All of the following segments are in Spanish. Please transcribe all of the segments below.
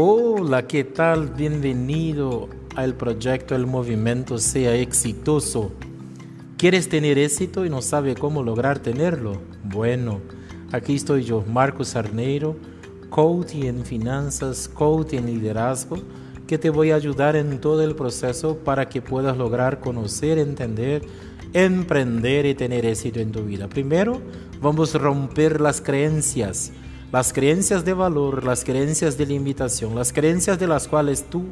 Hola, ¿qué tal? Bienvenido al proyecto El Movimiento Sea Exitoso. ¿Quieres tener éxito y no sabe cómo lograr tenerlo? Bueno, aquí estoy yo, Marcos Arneiro, coach en finanzas, coach en liderazgo, que te voy a ayudar en todo el proceso para que puedas lograr conocer, entender, emprender y tener éxito en tu vida. Primero, vamos a romper las creencias las creencias de valor, las creencias de limitación, las creencias de las cuales tú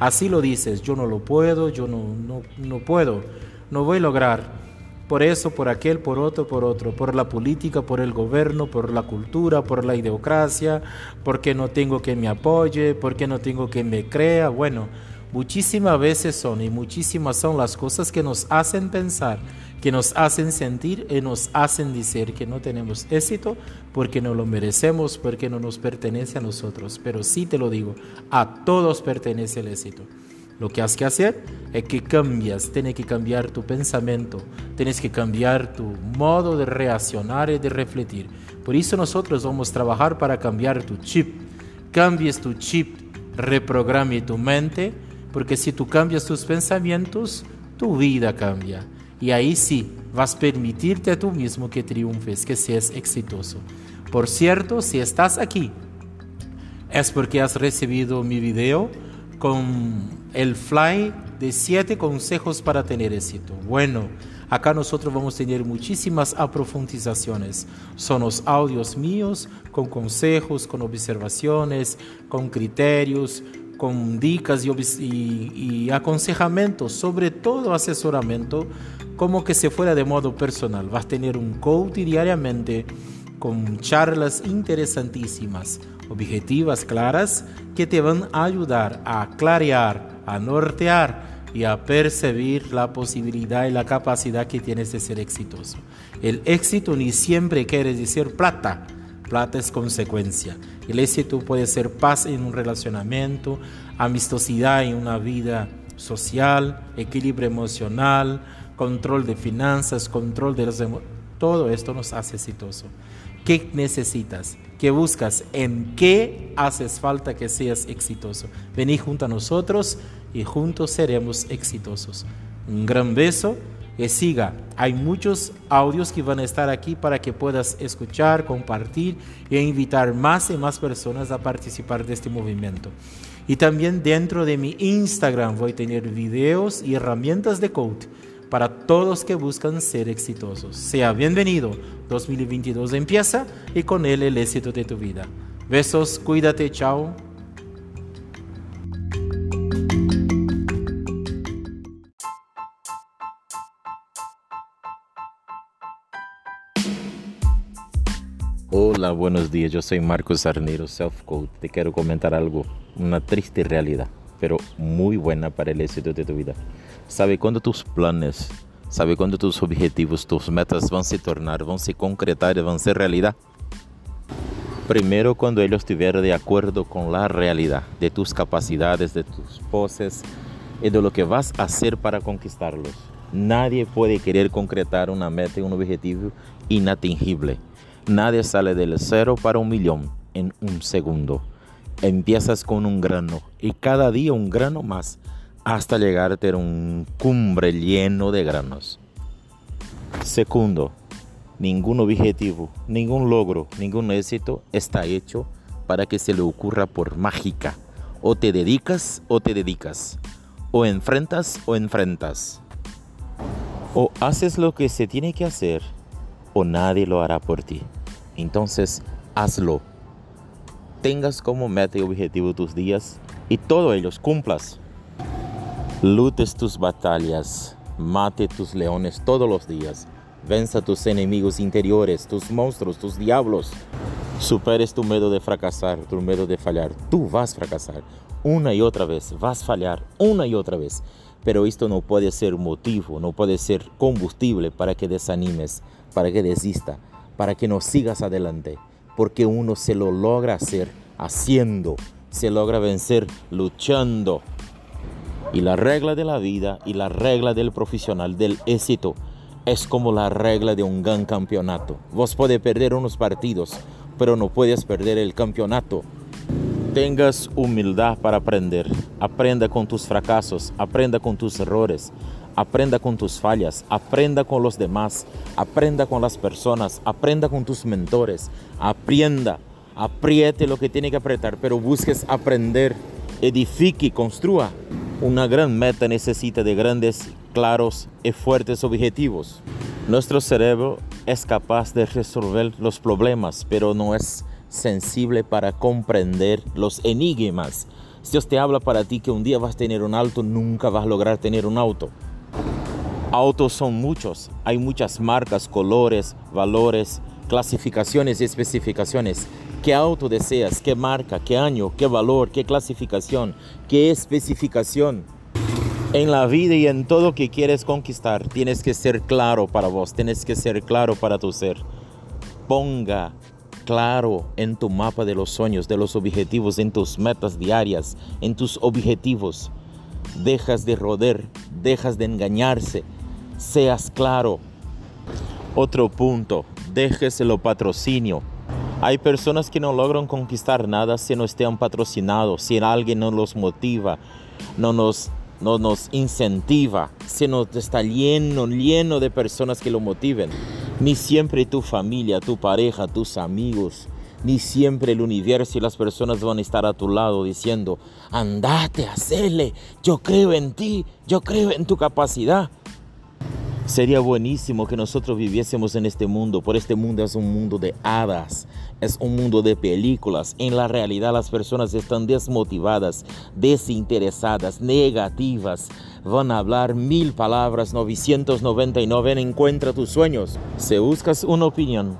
así lo dices, yo no lo puedo, yo no, no, no puedo, no voy a lograr. Por eso, por aquel, por otro, por otro, por la política, por el gobierno, por la cultura, por la ideocracia, porque no tengo que me apoye, porque no tengo que me crea. Bueno, muchísimas veces son y muchísimas son las cosas que nos hacen pensar que nos hacen sentir y nos hacen decir que no tenemos éxito porque no lo merecemos, porque no nos pertenece a nosotros. Pero sí te lo digo, a todos pertenece el éxito. Lo que has que hacer es que cambias, tienes que cambiar tu pensamiento, tienes que cambiar tu modo de reaccionar y de refletir. Por eso nosotros vamos a trabajar para cambiar tu chip. Cambies tu chip, reprograme tu mente, porque si tú cambias tus pensamientos, tu vida cambia. Y ahí sí, vas a permitirte a tú mismo que triunfes, que seas exitoso. Por cierto, si estás aquí, es porque has recibido mi video con el fly de 7 consejos para tener éxito. Bueno, acá nosotros vamos a tener muchísimas aprofundizaciones. Son los audios míos con consejos, con observaciones, con criterios, con dicas y, y, aconsejamientos, sobre todo asesoramiento, como que se fuera de modo personal. Vas a tener un coach diariamente con charlas interesantísimas, objetivas, claras, que te van a ayudar a clarear, a nortear y a percibir la posibilidad y la capacidad que tienes de ser exitoso. El éxito ni siempre quiere decir plata Plata es consecuencia. El éxito puede ser paz en un relacionamiento, amistosidad en una vida social, equilibrio emocional, control de finanzas, control de los todo esto nos hace exitoso. ¿Qué necesitas? ¿Qué buscas? ¿En qué haces falta que seas exitoso? Vení junto a nosotros y juntos seremos exitosos. Un gran beso que siga. Hay muchos audios que van a estar aquí para que puedas escuchar, compartir e invitar más y más personas a participar de este movimiento. Y también dentro de mi Instagram voy a tener videos y herramientas de coach para todos que buscan ser exitosos. Sea bienvenido. 2022 empieza y con él el éxito de tu vida. Besos, cuídate, chao. Hola, buenos días. Yo soy Marcos Arnero, Self Coach. Te quiero comentar algo, una triste realidad, pero muy buena para el éxito de tu vida. ¿Sabe cuándo tus planes, sabe cuándo tus objetivos, tus metas van a se tornar, van a se concretar van a ser realidad? Primero cuando ellos estuvieran de acuerdo con la realidad de tus capacidades, de tus poses y de lo que vas a hacer para conquistarlos. Nadie puede querer concretar una meta y un objetivo inatingible Nadie sale del cero para un millón en un segundo. Empiezas con un grano y cada día un grano más hasta llegar a tener un cumbre lleno de granos. Segundo, ningún objetivo, ningún logro, ningún éxito está hecho para que se le ocurra por mágica. O te dedicas o te dedicas. O enfrentas o enfrentas. O haces lo que se tiene que hacer o nadie lo hará por ti. Entonces, hazlo. Tengas como meta y objetivo tus días y todos ellos cumplas. Lutes tus batallas, mate tus leones todos los días, venza tus enemigos interiores, tus monstruos, tus diablos. Superes tu miedo de fracasar, tu miedo de fallar. Tú vas a fracasar una y otra vez, vas a fallar una y otra vez. Pero esto no puede ser motivo, no puede ser combustible para que desanimes, para que desista para que no sigas adelante, porque uno se lo logra hacer haciendo, se logra vencer luchando. Y la regla de la vida y la regla del profesional del éxito es como la regla de un gran campeonato. Vos podés perder unos partidos, pero no puedes perder el campeonato. tengas humildad para aprender. Aprenda con tus fracasos, aprenda con tus errores, aprenda con tus fallas, aprenda con los demás, aprenda con las personas, aprenda con tus mentores, aprenda, apriete lo que tiene que apretar, pero busques aprender, edifique, construya. Una gran meta necesita de grandes, claros y fuertes objetivos. Nuestro cerebro es capaz de resolver los problemas, pero no es sensible para comprender los enigmas. Dios te habla para ti que un día vas a tener un auto, nunca vas a lograr tener un auto. Autos son muchos, hay muchas marcas, colores, valores, clasificaciones y especificaciones. ¿Qué auto deseas? ¿Qué marca? ¿Qué año? ¿Qué valor? ¿Qué clasificación? ¿Qué especificación? En la vida y en todo que quieres conquistar, tienes que ser claro para vos, tienes que ser claro para tu ser. Ponga claro en tu mapa de los sueños, de los objetivos, en tus metas diarias, en tus objetivos. Dejas de roder, dejas de engañarse, seas claro. Otro punto, déjeselo patrocinio. Hay personas que no logran conquistar nada si no estén patrocinados, si alguien no los motiva, no nos, no nos incentiva, si no está lleno, lleno de personas que lo motiven. Ni siempre tu familia, tu pareja, tus amigos, ni siempre el universo y las personas van a estar a tu lado diciendo, andate, hacele, yo creo en ti, yo creo en tu capacidad. Sería buenísimo que nosotros viviésemos en este mundo, por este mundo es un mundo de hadas, es un mundo de películas. En la realidad las personas están desmotivadas, desinteresadas, negativas. Van a hablar mil palabras, 999 encuentra tus sueños. Si buscas una opinión,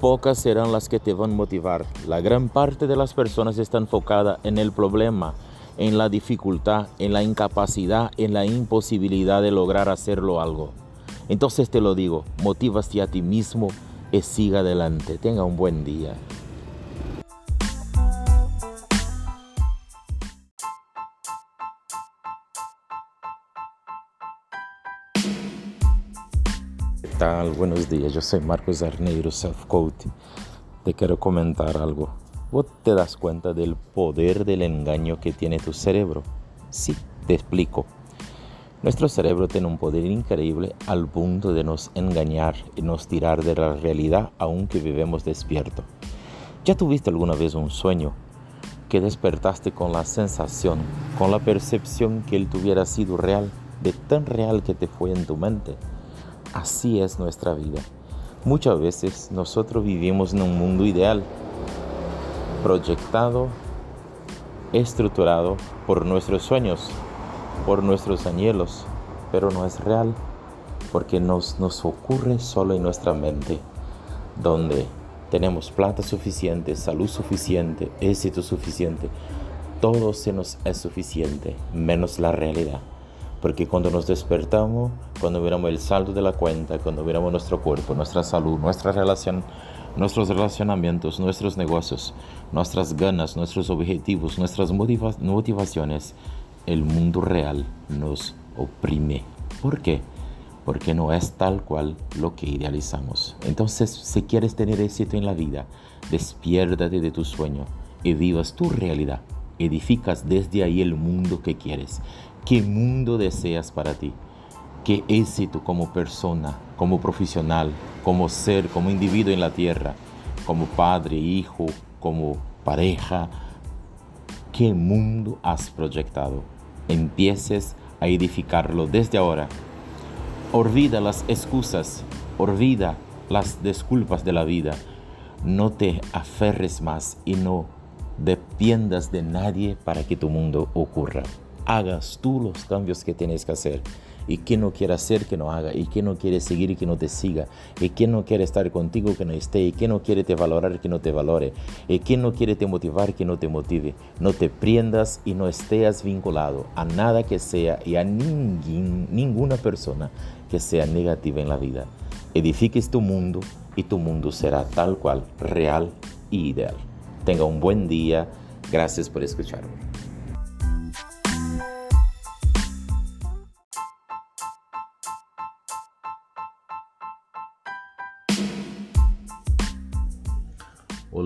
pocas serán las que te van a motivar. La gran parte de las personas está enfocada en el problema en la dificultad, en la incapacidad, en la imposibilidad de lograr hacerlo algo. Entonces te lo digo, motivate a ti mismo y siga adelante. Tenga un buen día. ¿Qué tal? Buenos días, yo soy Marcos Arneiro, Self Coach. Te quiero comentar algo. ¿Vos te das cuenta del poder del engaño que tiene tu cerebro? Sí, te explico. Nuestro cerebro tiene un poder increíble al punto de nos engañar y nos tirar de la realidad aunque vivemos despierto. ¿Ya tuviste alguna vez un sueño que despertaste con la sensación, con la percepción que él tuviera sido real, de tan real que te fue en tu mente? Así es nuestra vida. Muchas veces nosotros vivimos en un mundo ideal proyectado, estructurado por nuestros sueños, por nuestros anhelos, pero no es real porque nos, ocurre solo en nuestra mente, donde tenemos plata suficiente, salud suficiente, éxito suficiente, todo se nos es suficiente, menos la realidad. Porque cuando nos despertamos, cuando miramos el saldo de la cuenta, cuando miramos nuestro cuerpo, nuestra salud, nuestra relación, nuestros relacionamientos, nuestros negocios, nuestras ganas, nuestros objetivos, nuestras motivaciones, el mundo real nos oprime. ¿Por qué? Porque no es tal cual lo que idealizamos. Entonces, si quieres tener éxito en la vida, despiértate de tu sueño y vivas tu realidad. Edificas desde ahí el mundo que quieres. ¿Qué mundo deseas para ti? ¿Qué éxito como persona, como profesional, como ser, como individuo en la tierra, como padre, hijo, como pareja? ¿Qué mundo has proyectado? Empieces a edificarlo desde ahora. Olvida las excusas, olvida las disculpas de la vida. No te aferres más y no dependas de nadie para que tu mundo ocurra. Hagas tú los cambios que tienes que hacer y quien no quiere hacer que no haga, y quien no quiere seguir que no te siga, y quien no quiere estar contigo que no esté, y quien no quiere te valorar que no te valore, y quien no quiere te motivar que no te motive. No te prendas y no estés vinculado a nada que sea y a ninguna persona que sea negativa en la vida. Edifiques tu mundo y tu mundo será tal cual, real y ideal. Tenga un buen día. Gracias por escucharme.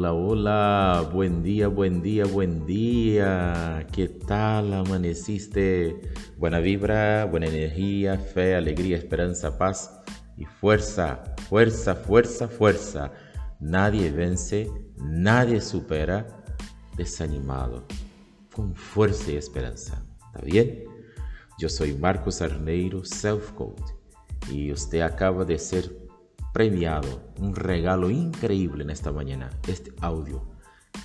Hola, hola, buen día, buen día, buen día. ¿Qué tal amaneciste? Buena vibra, buena energía, fe, alegría, esperanza, paz y fuerza, fuerza, fuerza, fuerza. Nadie vence, nadie supera desanimado, con fuerza y esperanza. ¿Está bien? Yo soy Marcos Arneiro, Self Code, y usted acaba de ser premiado, un regalo increíble en esta mañana, este audio.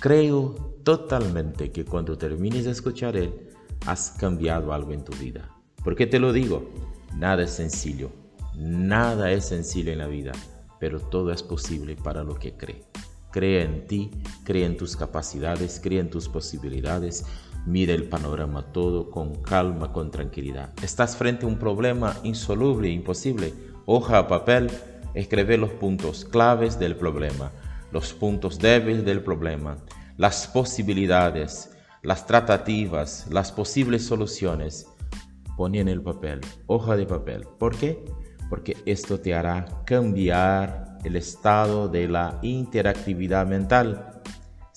Creo totalmente que cuando termines de escuchar él, has cambiado algo en tu vida. ¿Por qué te lo digo? Nada es sencillo, nada es sencillo en la vida, pero todo es posible para lo que cree. Cree en ti, cree en tus capacidades, cree en tus posibilidades, mira el panorama todo con calma, con tranquilidad. Estás frente a un problema insoluble, imposible. Hoja papel, escribe los puntos claves del problema, los puntos débiles del problema, las posibilidades, las tratativas, las posibles soluciones. Pon en el papel, hoja de papel. ¿Por qué? Porque esto te hará cambiar el estado de la interactividad mental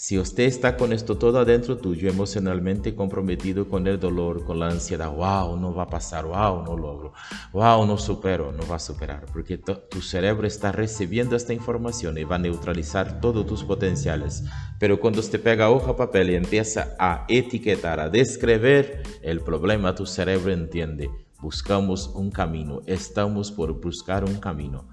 si usted está con esto todo adentro tuyo, emocionalmente comprometido con el dolor, con la ansiedad, wow, no va a pasar, wow, no logro, wow, no supero, no va a superar, porque tu cerebro está recibiendo esta información y va a neutralizar todos tus potenciales. Pero cuando usted pega hoja, papel y empieza a etiquetar, a describir el problema, tu cerebro entiende, buscamos un camino, estamos por buscar un camino.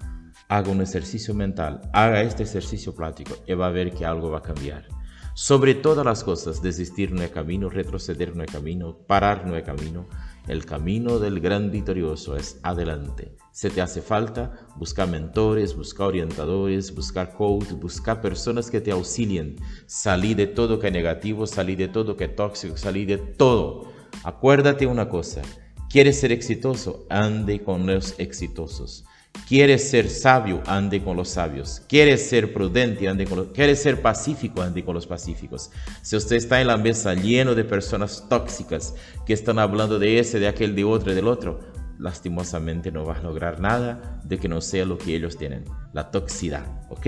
Haga un ejercicio mental, haga este ejercicio práctico y va a ver que algo va a cambiar. Sobre todas las cosas, desistir no es camino, retroceder no es camino, parar no es camino. El camino del gran victorioso es adelante. Se te hace falta buscar mentores, buscar orientadores, buscar coach, buscar personas que te auxilien. Salí de todo que es negativo, salí de todo que es tóxico, salí de todo. Acuérdate una cosa, ¿quieres ser exitoso? Ande con los exitosos. Quieres ser sabio, ande con los sabios. Quieres ser prudente, ande con los... Quieres ser pacífico, ande con los pacíficos. Si usted está en la mesa lleno de personas tóxicas que están hablando de ese, de aquel, de otro, del otro, lastimosamente no vas a lograr nada de que no sea lo que ellos tienen, la toxicidad, ¿ok?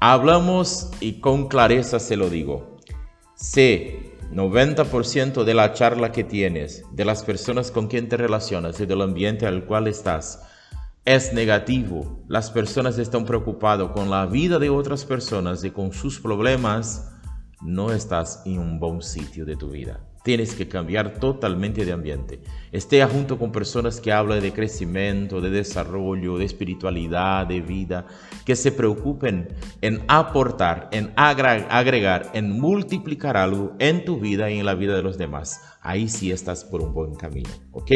Hablamos y con clareza se lo digo. Sé 90% de la charla que tienes, de las personas con quien te relacionas y del ambiente al cual estás, es negativo, las personas están preocupadas con la vida de otras personas y con sus problemas, no estás en un buen sitio de tu vida. Tienes que cambiar totalmente de ambiente. Esté junto con personas que hablan de crecimiento, de desarrollo, de espiritualidad, de vida, que se preocupen en aportar, en agregar, en multiplicar algo en tu vida y en la vida de los demás. Ahí sí estás por un buen camino, ¿ok?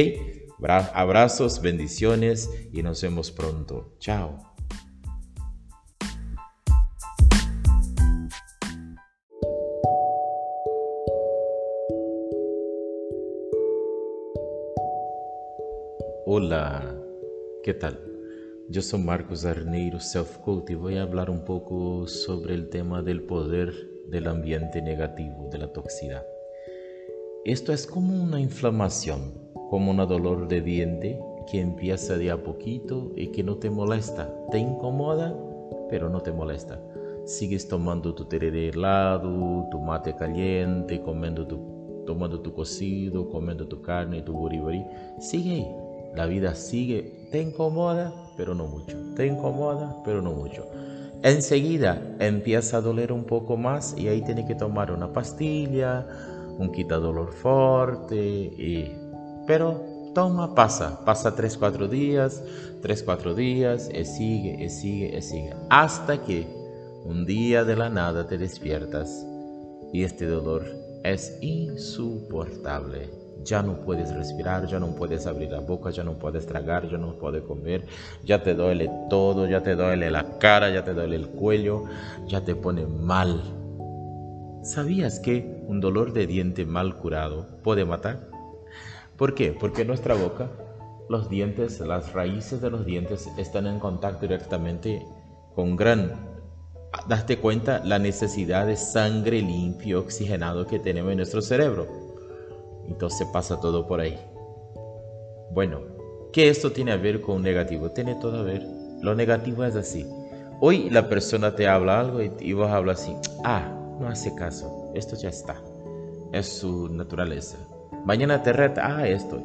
Abrazos, bendiciones y nos vemos pronto. Chao. Hola, ¿qué tal? Yo soy Marcos Arneiro, Self Coach, y voy a hablar un poco sobre el tema del poder del ambiente negativo, de la toxicidad. Esto es como una inflamación como un dolor de diente que empieza de a poquito y que no te molesta. Te incomoda, pero no te molesta. Sigues tomando tu tereré helado, tu mate caliente, comiendo tu, tomando tu cocido, comiendo tu carne, tu buriburi. Sigue ahí. La vida sigue. Te incomoda, pero no mucho. Te incomoda, pero no mucho. Enseguida empieza a doler un poco más y ahí tienes que tomar una pastilla, un quita dolor fuerte y pero toma, pasa, pasa 3, 4 días, 3, 4 días, y sigue, y sigue, y sigue, hasta que un día de la nada te despiertas y este dolor es insoportable. Ya no puedes respirar, ya no puedes abrir la boca, ya no puedes tragar, ya no puedes comer, ya te duele todo, ya te duele la cara, ya te duele el cuello, ya te pone mal. ¿Sabías que un dolor de diente mal curado puede matar? ¿Por qué? Porque nuestra boca, los dientes, las raíces de los dientes están en contacto directamente con gran... Daste cuenta la necesidad de sangre limpio, oxigenado que tenemos en nuestro cerebro. Entonces pasa todo por ahí. Bueno, ¿qué esto tiene a ver con negativo? Tiene todo a ver. Lo negativo es así. Hoy la persona te habla algo y, y vos hablas así, ah, no hace caso, esto ya está, es su naturaleza. Mañana te reta, ah, esto.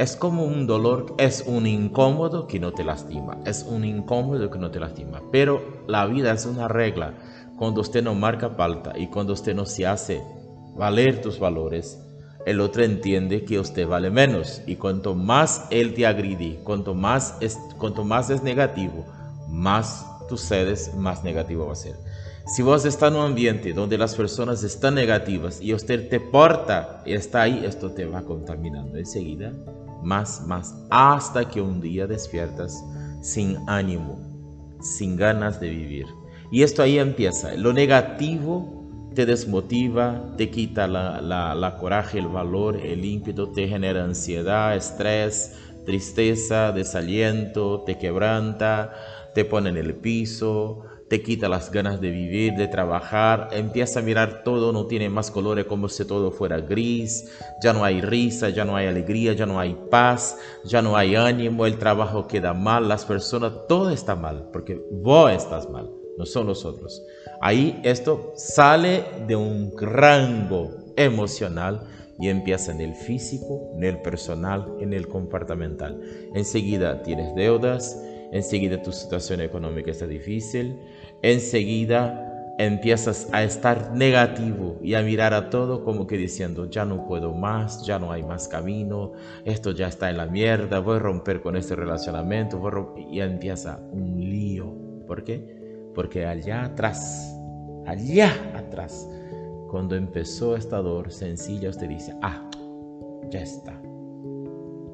Es como un dolor, es un incómodo que no te lastima, es un incómodo que no te lastima, pero la vida es una regla. Cuando usted no marca falta y cuando usted no se hace valer tus valores, el otro entiende que usted vale menos y cuanto más él te agride, cuanto más es, cuanto más es negativo, más tú cedes, más negativo va a ser. Si vos estás en un ambiente donde las personas están negativas y usted te porta y está ahí, esto te va contaminando enseguida, más, más, hasta que un día despiertas sin ánimo, sin ganas de vivir. Y esto ahí empieza. Lo negativo te desmotiva, te quita la, coraje, el valor, el ímpetu, te genera ansiedad, estrés, tristeza, desaliento, te quebranta, te pone en el piso, te quita las ganas de vivir, de trabajar, empieza a mirar todo, no tiene más colores como si todo fuera gris, ya no hay risa, ya no hay alegría, ya no hay paz, ya no hay ánimo, el trabajo queda mal, las personas, todo está mal, porque vos estás mal, no son nosotros. Ahí esto sale de un rango emocional y empieza en el físico, en el personal, en el comportamental. Enseguida tienes deudas, enseguida tu situación económica está difícil, enseguida empiezas a estar negativo y a mirar a todo como que diciendo, ya no puedo más, ya no hay más camino, esto ya está en la mierda, voy a romper con este relacionamiento, y empieza un lío. ¿Por qué? Porque allá atrás, allá atrás, cuando empezó esta dor sencilla, usted dice, ah, ya está.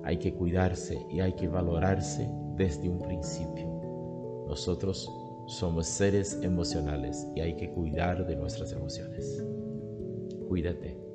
Hay que cuidarse y hay que valorarse desde un principio. Nosotros somos seres emocionales y hay que cuidar de nuestras emociones. Cuídate.